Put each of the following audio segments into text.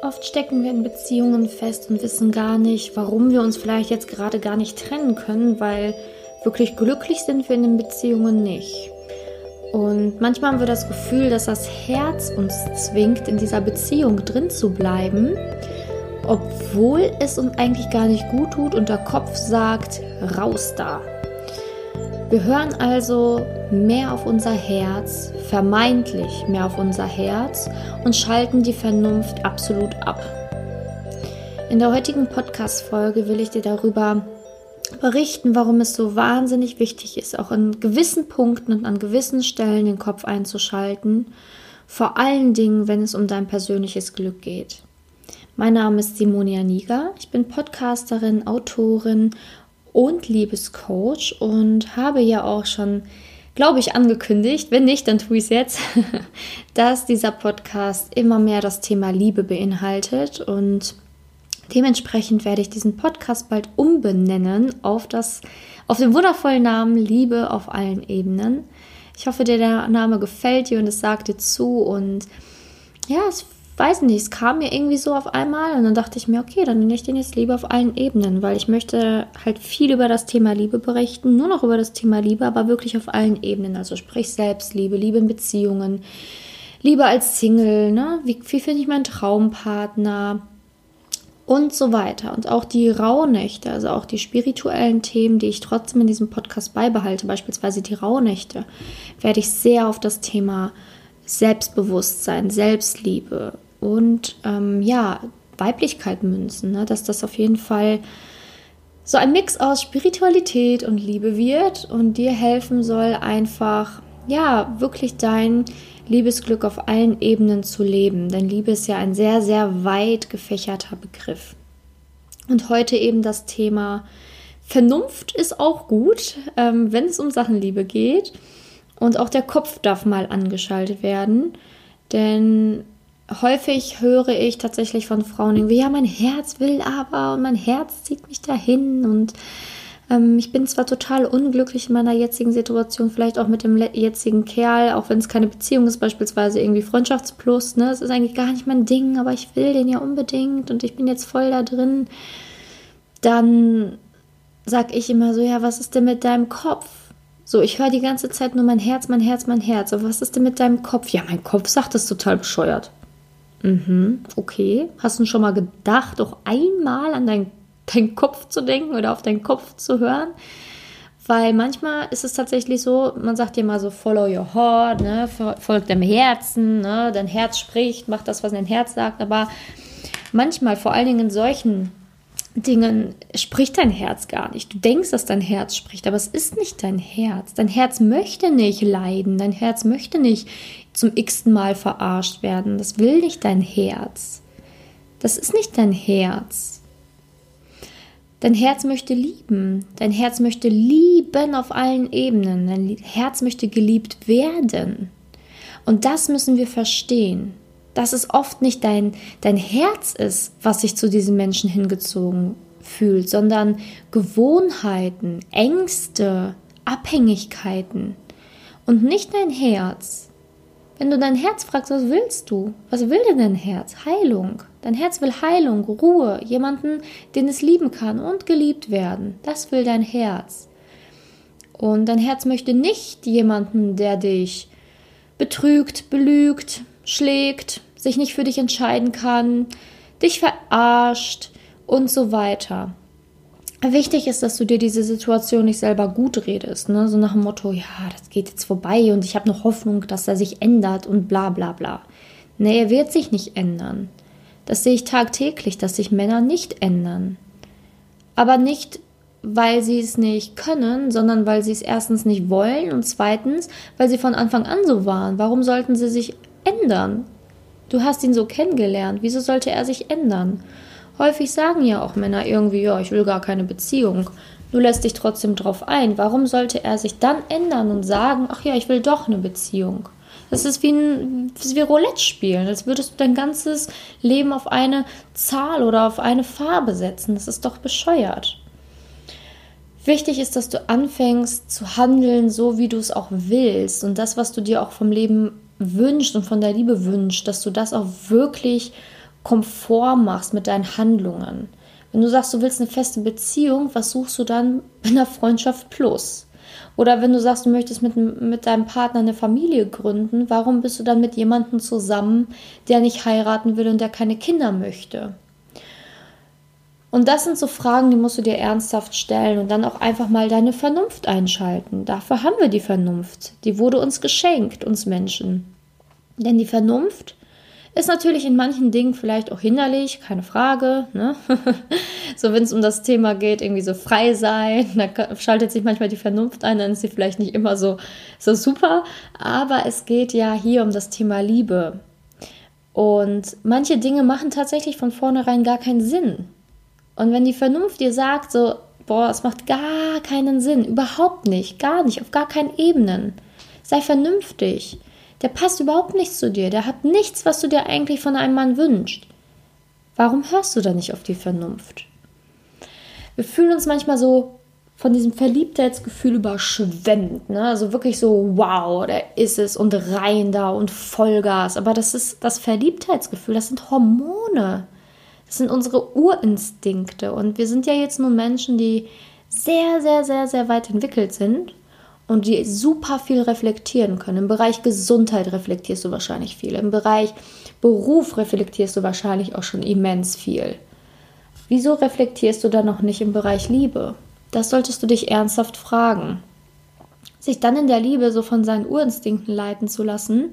Oft stecken wir in Beziehungen fest und wissen gar nicht, warum wir uns vielleicht jetzt gerade gar nicht trennen können, weil wirklich glücklich sind wir in den Beziehungen nicht. Und manchmal haben wir das Gefühl, dass das Herz uns zwingt, in dieser Beziehung drin zu bleiben, obwohl es uns eigentlich gar nicht gut tut und der Kopf sagt, raus da. Wir hören also mehr auf unser Herz, vermeintlich mehr auf unser Herz und schalten die Vernunft absolut ab. In der heutigen Podcast-Folge will ich dir darüber berichten, warum es so wahnsinnig wichtig ist, auch an gewissen Punkten und an gewissen Stellen den Kopf einzuschalten, vor allen Dingen, wenn es um dein persönliches Glück geht. Mein Name ist Simonia Niger, ich bin Podcasterin, Autorin und Liebescoach und habe ja auch schon, glaube ich, angekündigt, wenn nicht, dann tue ich es jetzt, dass dieser Podcast immer mehr das Thema Liebe beinhaltet und dementsprechend werde ich diesen Podcast bald umbenennen auf das auf den wundervollen Namen Liebe auf allen Ebenen. Ich hoffe, dir der Name gefällt dir und es sagt dir zu und ja, es weiß nicht, es kam mir irgendwie so auf einmal und dann dachte ich mir, okay, dann nenne ich den jetzt Liebe auf allen Ebenen, weil ich möchte halt viel über das Thema Liebe berichten, nur noch über das Thema Liebe, aber wirklich auf allen Ebenen, also sprich Selbstliebe, Liebe in Beziehungen, Liebe als Single, ne? wie, wie finde ich meinen Traumpartner und so weiter. Und auch die Rauhnächte, also auch die spirituellen Themen, die ich trotzdem in diesem Podcast beibehalte, beispielsweise die Rauhnächte, werde ich sehr auf das Thema Selbstbewusstsein, Selbstliebe, und ähm, ja, Weiblichkeit münzen, ne? dass das auf jeden Fall so ein Mix aus Spiritualität und Liebe wird und dir helfen soll, einfach ja, wirklich dein Liebesglück auf allen Ebenen zu leben. Denn Liebe ist ja ein sehr, sehr weit gefächerter Begriff. Und heute eben das Thema Vernunft ist auch gut, ähm, wenn es um Sachen Liebe geht. Und auch der Kopf darf mal angeschaltet werden. Denn häufig höre ich tatsächlich von Frauen irgendwie, ja, mein Herz will aber und mein Herz zieht mich dahin und ähm, ich bin zwar total unglücklich in meiner jetzigen Situation, vielleicht auch mit dem jetzigen Kerl, auch wenn es keine Beziehung ist, beispielsweise irgendwie Freundschaftsplus, ne, es ist eigentlich gar nicht mein Ding, aber ich will den ja unbedingt und ich bin jetzt voll da drin, dann sag ich immer so, ja, was ist denn mit deinem Kopf? So, ich höre die ganze Zeit nur mein Herz, mein Herz, mein Herz. Aber was ist denn mit deinem Kopf? Ja, mein Kopf sagt das total bescheuert. Mhm, okay. Hast du schon mal gedacht, auch einmal an deinen, deinen Kopf zu denken oder auf deinen Kopf zu hören? Weil manchmal ist es tatsächlich so, man sagt ja mal so, follow your heart, ne? folgt deinem Herzen, ne? dein Herz spricht, macht das, was dein Herz sagt. Aber manchmal, vor allen Dingen in solchen Dingen, spricht dein Herz gar nicht. Du denkst, dass dein Herz spricht, aber es ist nicht dein Herz. Dein Herz möchte nicht leiden, dein Herz möchte nicht zum x-ten Mal verarscht werden. Das will nicht dein Herz. Das ist nicht dein Herz. Dein Herz möchte lieben. Dein Herz möchte lieben auf allen Ebenen. Dein Herz möchte geliebt werden. Und das müssen wir verstehen. Dass es oft nicht dein, dein Herz ist, was sich zu diesem Menschen hingezogen fühlt, sondern Gewohnheiten, Ängste, Abhängigkeiten und nicht dein Herz. Wenn du dein Herz fragst, was willst du? Was will denn dein Herz? Heilung. Dein Herz will Heilung, Ruhe, jemanden, den es lieben kann und geliebt werden. Das will dein Herz. Und dein Herz möchte nicht jemanden, der dich betrügt, belügt, schlägt, sich nicht für dich entscheiden kann, dich verarscht und so weiter. Wichtig ist, dass du dir diese Situation nicht selber gut redest, ne? so nach dem Motto, ja, das geht jetzt vorbei und ich habe noch Hoffnung, dass er sich ändert und bla bla bla. Nee, er wird sich nicht ändern. Das sehe ich tagtäglich, dass sich Männer nicht ändern. Aber nicht, weil sie es nicht können, sondern weil sie es erstens nicht wollen und zweitens, weil sie von Anfang an so waren. Warum sollten sie sich ändern? Du hast ihn so kennengelernt, wieso sollte er sich ändern? Häufig sagen ja auch Männer irgendwie, ja, ich will gar keine Beziehung. Du lässt dich trotzdem drauf ein. Warum sollte er sich dann ändern und sagen, ach ja, ich will doch eine Beziehung? Das ist wie ein wie Roulette spielen, als würdest du dein ganzes Leben auf eine Zahl oder auf eine Farbe setzen. Das ist doch bescheuert. Wichtig ist, dass du anfängst zu handeln, so wie du es auch willst und das, was du dir auch vom Leben wünschst und von der Liebe wünschst, dass du das auch wirklich Komfort machst mit deinen Handlungen. Wenn du sagst, du willst eine feste Beziehung, was suchst du dann in der Freundschaft plus? Oder wenn du sagst, du möchtest mit, mit deinem Partner eine Familie gründen, warum bist du dann mit jemandem zusammen, der nicht heiraten will und der keine Kinder möchte? Und das sind so Fragen, die musst du dir ernsthaft stellen und dann auch einfach mal deine Vernunft einschalten. Dafür haben wir die Vernunft. Die wurde uns geschenkt, uns Menschen. Denn die Vernunft ist natürlich in manchen Dingen vielleicht auch hinderlich, keine Frage. Ne? so, wenn es um das Thema geht, irgendwie so frei sein, da schaltet sich manchmal die Vernunft ein, dann ist sie vielleicht nicht immer so, so super. Aber es geht ja hier um das Thema Liebe. Und manche Dinge machen tatsächlich von vornherein gar keinen Sinn. Und wenn die Vernunft dir sagt, so, boah, es macht gar keinen Sinn, überhaupt nicht, gar nicht, auf gar keinen Ebenen, sei vernünftig der passt überhaupt nicht zu dir, der hat nichts, was du dir eigentlich von einem Mann wünschst. Warum hörst du da nicht auf die Vernunft? Wir fühlen uns manchmal so von diesem Verliebtheitsgefühl überschwemmt, ne? Also wirklich so, wow, der ist es und rein da und Vollgas. Aber das ist das Verliebtheitsgefühl, das sind Hormone. Das sind unsere Urinstinkte. Und wir sind ja jetzt nur Menschen, die sehr, sehr, sehr, sehr weit entwickelt sind und die super viel reflektieren können. Im Bereich Gesundheit reflektierst du wahrscheinlich viel. Im Bereich Beruf reflektierst du wahrscheinlich auch schon immens viel. Wieso reflektierst du dann noch nicht im Bereich Liebe? Das solltest du dich ernsthaft fragen. Sich dann in der Liebe so von seinen Urinstinkten leiten zu lassen,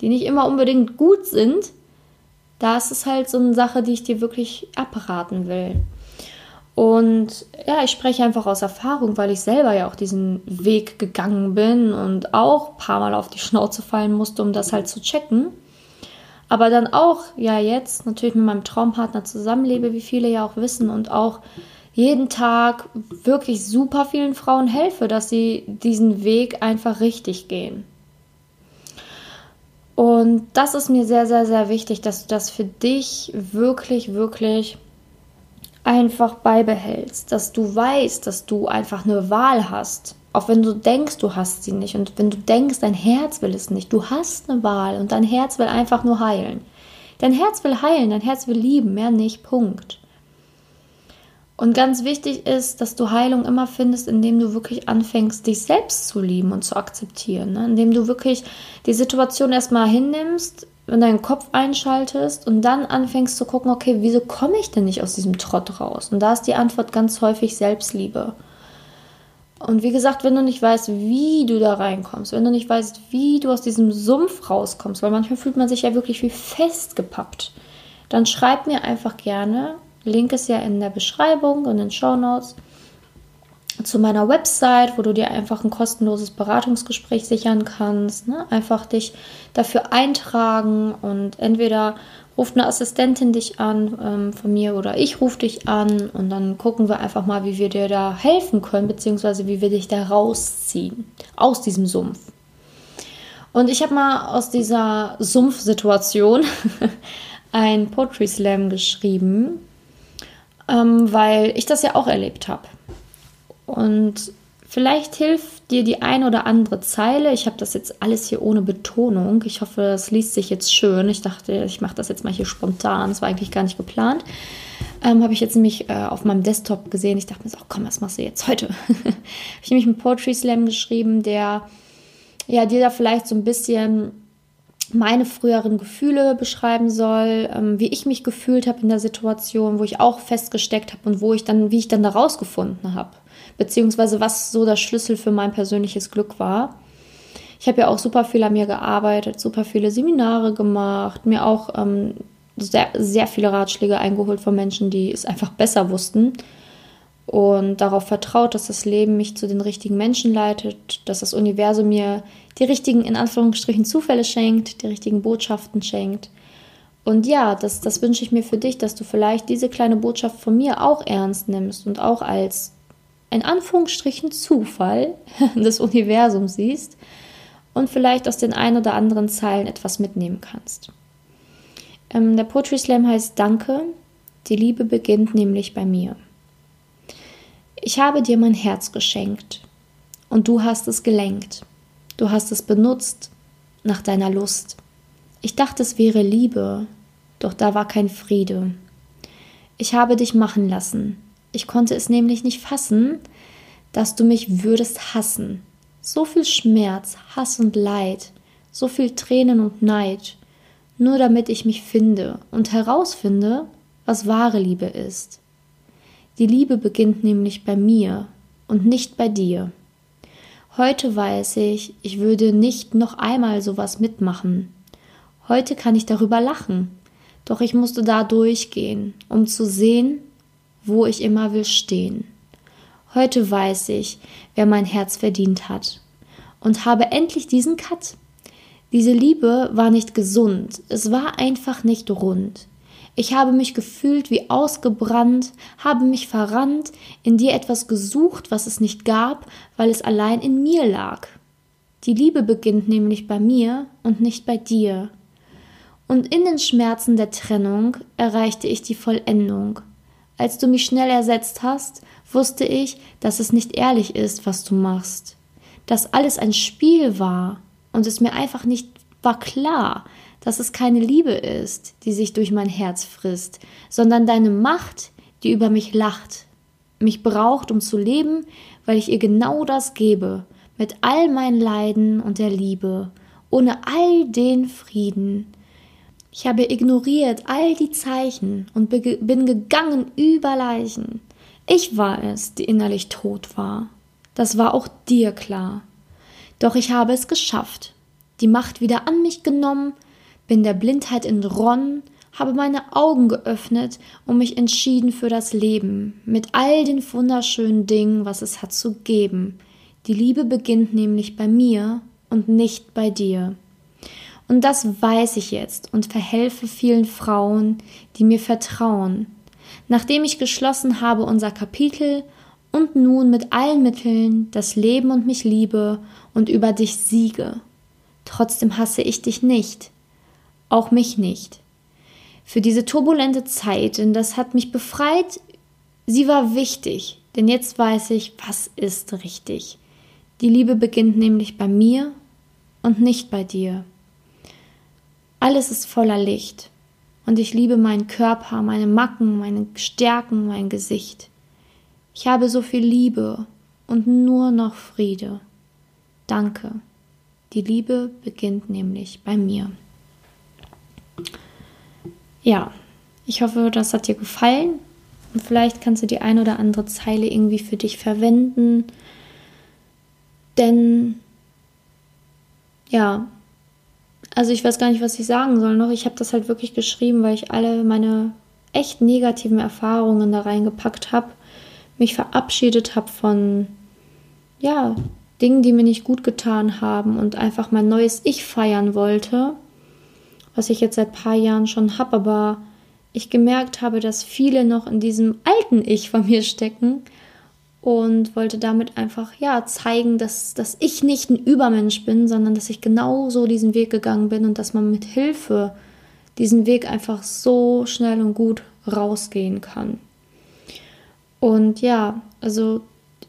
die nicht immer unbedingt gut sind, das ist halt so eine Sache, die ich dir wirklich abraten will. Und ja, ich spreche einfach aus Erfahrung, weil ich selber ja auch diesen Weg gegangen bin und auch ein paar Mal auf die Schnauze fallen musste, um das halt zu checken. Aber dann auch, ja, jetzt natürlich mit meinem Traumpartner zusammenlebe, wie viele ja auch wissen, und auch jeden Tag wirklich super vielen Frauen helfe, dass sie diesen Weg einfach richtig gehen. Und das ist mir sehr, sehr, sehr wichtig, dass du das für dich wirklich, wirklich einfach beibehältst, dass du weißt, dass du einfach eine Wahl hast. Auch wenn du denkst, du hast sie nicht und wenn du denkst, dein Herz will es nicht, du hast eine Wahl und dein Herz will einfach nur heilen. Dein Herz will heilen, dein Herz will lieben, mehr nicht, Punkt. Und ganz wichtig ist, dass du Heilung immer findest, indem du wirklich anfängst, dich selbst zu lieben und zu akzeptieren. Ne? Indem du wirklich die Situation erstmal hinnimmst, in deinen Kopf einschaltest und dann anfängst zu gucken, okay, wieso komme ich denn nicht aus diesem Trott raus? Und da ist die Antwort ganz häufig Selbstliebe. Und wie gesagt, wenn du nicht weißt, wie du da reinkommst, wenn du nicht weißt, wie du aus diesem Sumpf rauskommst, weil manchmal fühlt man sich ja wirklich wie festgepappt, dann schreib mir einfach gerne. Link ist ja in der Beschreibung und in den Show Notes zu meiner Website, wo du dir einfach ein kostenloses Beratungsgespräch sichern kannst. Ne? Einfach dich dafür eintragen und entweder ruft eine Assistentin dich an ähm, von mir oder ich rufe dich an und dann gucken wir einfach mal, wie wir dir da helfen können, beziehungsweise wie wir dich da rausziehen aus diesem Sumpf. Und ich habe mal aus dieser Sumpfsituation ein Poetry Slam geschrieben, ähm, weil ich das ja auch erlebt habe. Und vielleicht hilft dir die ein oder andere Zeile. Ich habe das jetzt alles hier ohne Betonung. Ich hoffe, es liest sich jetzt schön. Ich dachte, ich mache das jetzt mal hier spontan. Das war eigentlich gar nicht geplant. Ähm, habe ich jetzt nämlich äh, auf meinem Desktop gesehen. Ich dachte mir so, komm, was machst du jetzt heute? habe ich nämlich einen Poetry Slam geschrieben, der ja dir da vielleicht so ein bisschen meine früheren Gefühle beschreiben soll, ähm, wie ich mich gefühlt habe in der Situation, wo ich auch festgesteckt habe und wo ich dann, wie ich dann da rausgefunden habe beziehungsweise was so der Schlüssel für mein persönliches Glück war. Ich habe ja auch super viel an mir gearbeitet, super viele Seminare gemacht, mir auch ähm, sehr, sehr viele Ratschläge eingeholt von Menschen, die es einfach besser wussten und darauf vertraut, dass das Leben mich zu den richtigen Menschen leitet, dass das Universum mir die richtigen, in Anführungsstrichen, Zufälle schenkt, die richtigen Botschaften schenkt. Und ja, das, das wünsche ich mir für dich, dass du vielleicht diese kleine Botschaft von mir auch ernst nimmst und auch als in Anführungsstrichen Zufall des Universums siehst und vielleicht aus den ein oder anderen Zeilen etwas mitnehmen kannst. Ähm, der Poetry Slam heißt Danke, die Liebe beginnt nämlich bei mir. Ich habe dir mein Herz geschenkt und du hast es gelenkt. Du hast es benutzt nach deiner Lust. Ich dachte, es wäre Liebe, doch da war kein Friede. Ich habe dich machen lassen. Ich konnte es nämlich nicht fassen, dass du mich würdest hassen. So viel Schmerz, Hass und Leid, so viel Tränen und Neid, nur damit ich mich finde und herausfinde, was wahre Liebe ist. Die Liebe beginnt nämlich bei mir und nicht bei dir. Heute weiß ich, ich würde nicht noch einmal sowas mitmachen. Heute kann ich darüber lachen, doch ich musste da durchgehen, um zu sehen, wo ich immer will stehen. Heute weiß ich, wer mein Herz verdient hat und habe endlich diesen Cut. Diese Liebe war nicht gesund, es war einfach nicht rund. Ich habe mich gefühlt wie ausgebrannt, habe mich verrannt, in dir etwas gesucht, was es nicht gab, weil es allein in mir lag. Die Liebe beginnt nämlich bei mir und nicht bei dir. Und in den Schmerzen der Trennung erreichte ich die Vollendung. Als du mich schnell ersetzt hast, wusste ich, dass es nicht ehrlich ist, was du machst. Dass alles ein Spiel war und es mir einfach nicht war klar, dass es keine Liebe ist, die sich durch mein Herz frisst, sondern deine Macht, die über mich lacht, mich braucht, um zu leben, weil ich ihr genau das gebe, mit all meinen Leiden und der Liebe, ohne all den Frieden. Ich habe ignoriert all die Zeichen und bin gegangen über Leichen. Ich war es, die innerlich tot war. Das war auch dir klar. Doch ich habe es geschafft, die Macht wieder an mich genommen, bin der Blindheit entronnen, habe meine Augen geöffnet und mich entschieden für das Leben, mit all den wunderschönen Dingen, was es hat zu geben. Die Liebe beginnt nämlich bei mir und nicht bei dir. Und das weiß ich jetzt und verhelfe vielen Frauen, die mir vertrauen. Nachdem ich geschlossen habe unser Kapitel und nun mit allen Mitteln das Leben und mich liebe und über dich siege. Trotzdem hasse ich dich nicht, auch mich nicht. Für diese turbulente Zeit, denn das hat mich befreit, sie war wichtig, denn jetzt weiß ich, was ist richtig. Die Liebe beginnt nämlich bei mir und nicht bei dir. Alles ist voller Licht und ich liebe meinen Körper, meine Macken, meine Stärken, mein Gesicht. Ich habe so viel Liebe und nur noch Friede. Danke. Die Liebe beginnt nämlich bei mir. Ja, ich hoffe, das hat dir gefallen und vielleicht kannst du die ein oder andere Zeile irgendwie für dich verwenden. Denn ja, also ich weiß gar nicht, was ich sagen soll noch. Ich habe das halt wirklich geschrieben, weil ich alle meine echt negativen Erfahrungen da reingepackt habe, mich verabschiedet habe von ja, Dingen, die mir nicht gut getan haben und einfach mein neues Ich feiern wollte was ich jetzt seit ein paar Jahren schon habe, aber ich gemerkt habe, dass viele noch in diesem alten Ich von mir stecken und wollte damit einfach ja zeigen, dass, dass ich nicht ein Übermensch bin, sondern dass ich genauso diesen Weg gegangen bin und dass man mit Hilfe diesen Weg einfach so schnell und gut rausgehen kann. Und ja, also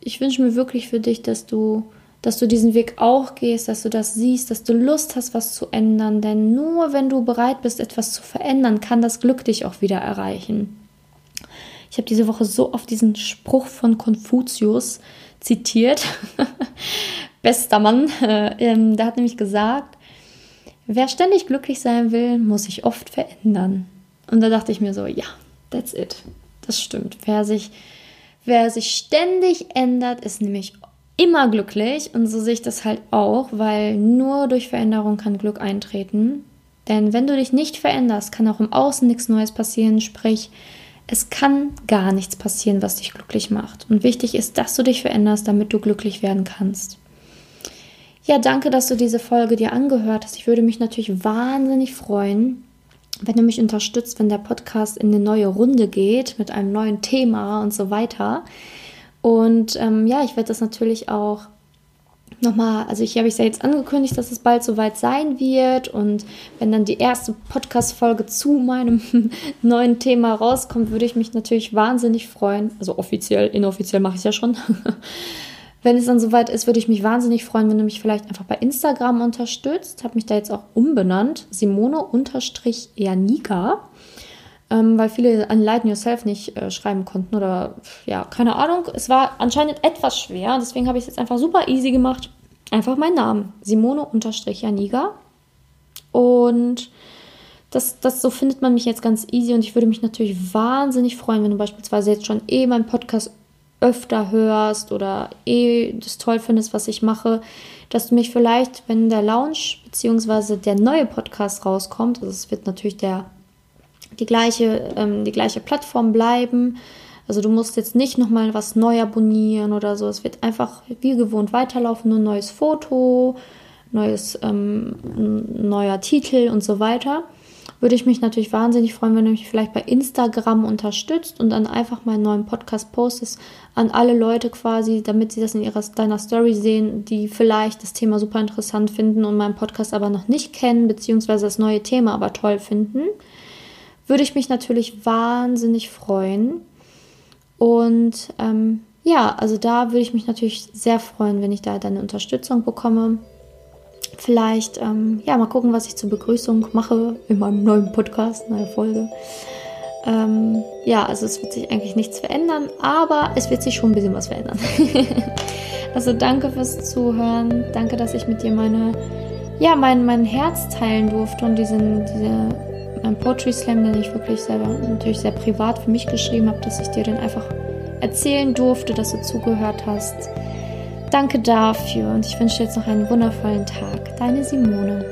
ich wünsche mir wirklich für dich, dass du dass du diesen Weg auch gehst, dass du das siehst, dass du Lust hast, was zu ändern. Denn nur wenn du bereit bist, etwas zu verändern, kann das Glück dich auch wieder erreichen. Ich habe diese Woche so oft diesen Spruch von Konfuzius zitiert. Bester Mann. Ähm, der hat nämlich gesagt, wer ständig glücklich sein will, muss sich oft verändern. Und da dachte ich mir so, ja, that's it. Das stimmt. Wer sich, wer sich ständig ändert, ist nämlich immer glücklich und so sehe ich das halt auch, weil nur durch Veränderung kann Glück eintreten. Denn wenn du dich nicht veränderst, kann auch im Außen nichts Neues passieren, sprich, es kann gar nichts passieren, was dich glücklich macht. Und wichtig ist, dass du dich veränderst, damit du glücklich werden kannst. Ja, danke, dass du diese Folge dir angehört hast. Ich würde mich natürlich wahnsinnig freuen, wenn du mich unterstützt, wenn der Podcast in eine neue Runde geht mit einem neuen Thema und so weiter. Und ähm, ja, ich werde das natürlich auch nochmal, also ich habe ich ja jetzt angekündigt, dass es bald soweit sein wird. Und wenn dann die erste Podcast-Folge zu meinem neuen Thema rauskommt, würde ich mich natürlich wahnsinnig freuen. Also offiziell, inoffiziell mache ich es ja schon. wenn es dann soweit ist, würde ich mich wahnsinnig freuen, wenn du mich vielleicht einfach bei Instagram unterstützt. Habe mich da jetzt auch umbenannt. Simone-Janika. Ähm, weil viele an Lighten Yourself nicht äh, schreiben konnten oder ja, keine Ahnung. Es war anscheinend etwas schwer, deswegen habe ich es jetzt einfach super easy gemacht. Einfach meinen Namen, Simone-Janiga. Und das, das, so findet man mich jetzt ganz easy und ich würde mich natürlich wahnsinnig freuen, wenn du beispielsweise jetzt schon eh meinen Podcast öfter hörst oder eh das toll findest, was ich mache, dass du mich vielleicht, wenn der Launch bzw. der neue Podcast rauskommt, also es wird natürlich der, die, gleiche, ähm, die gleiche Plattform bleiben, also du musst jetzt nicht nochmal was neu abonnieren oder so, es wird einfach wie gewohnt weiterlaufen, nur ein neues Foto, neues, ähm, neuer Titel und so weiter. Würde ich mich natürlich wahnsinnig freuen, wenn du mich vielleicht bei Instagram unterstützt und dann einfach meinen neuen Podcast postest an alle Leute quasi, damit sie das in ihrer, deiner Story sehen, die vielleicht das Thema super interessant finden und meinen Podcast aber noch nicht kennen, beziehungsweise das neue Thema aber toll finden. Würde ich mich natürlich wahnsinnig freuen. Und ähm, ja, also da würde ich mich natürlich sehr freuen, wenn ich da deine Unterstützung bekomme. Vielleicht, ähm, ja, mal gucken, was ich zur Begrüßung mache in meinem neuen Podcast, neue Folge. Ähm, ja, also es wird sich eigentlich nichts verändern, aber es wird sich schon ein bisschen was verändern. also danke fürs Zuhören. Danke, dass ich mit dir meine, ja, mein, mein Herz teilen durfte und diesen, diese, mein Poetry Slam, den ich wirklich selber natürlich sehr privat für mich geschrieben habe, dass ich dir den einfach erzählen durfte, dass du zugehört hast. Danke dafür und ich wünsche dir jetzt noch einen wundervollen Tag. Deine Simone.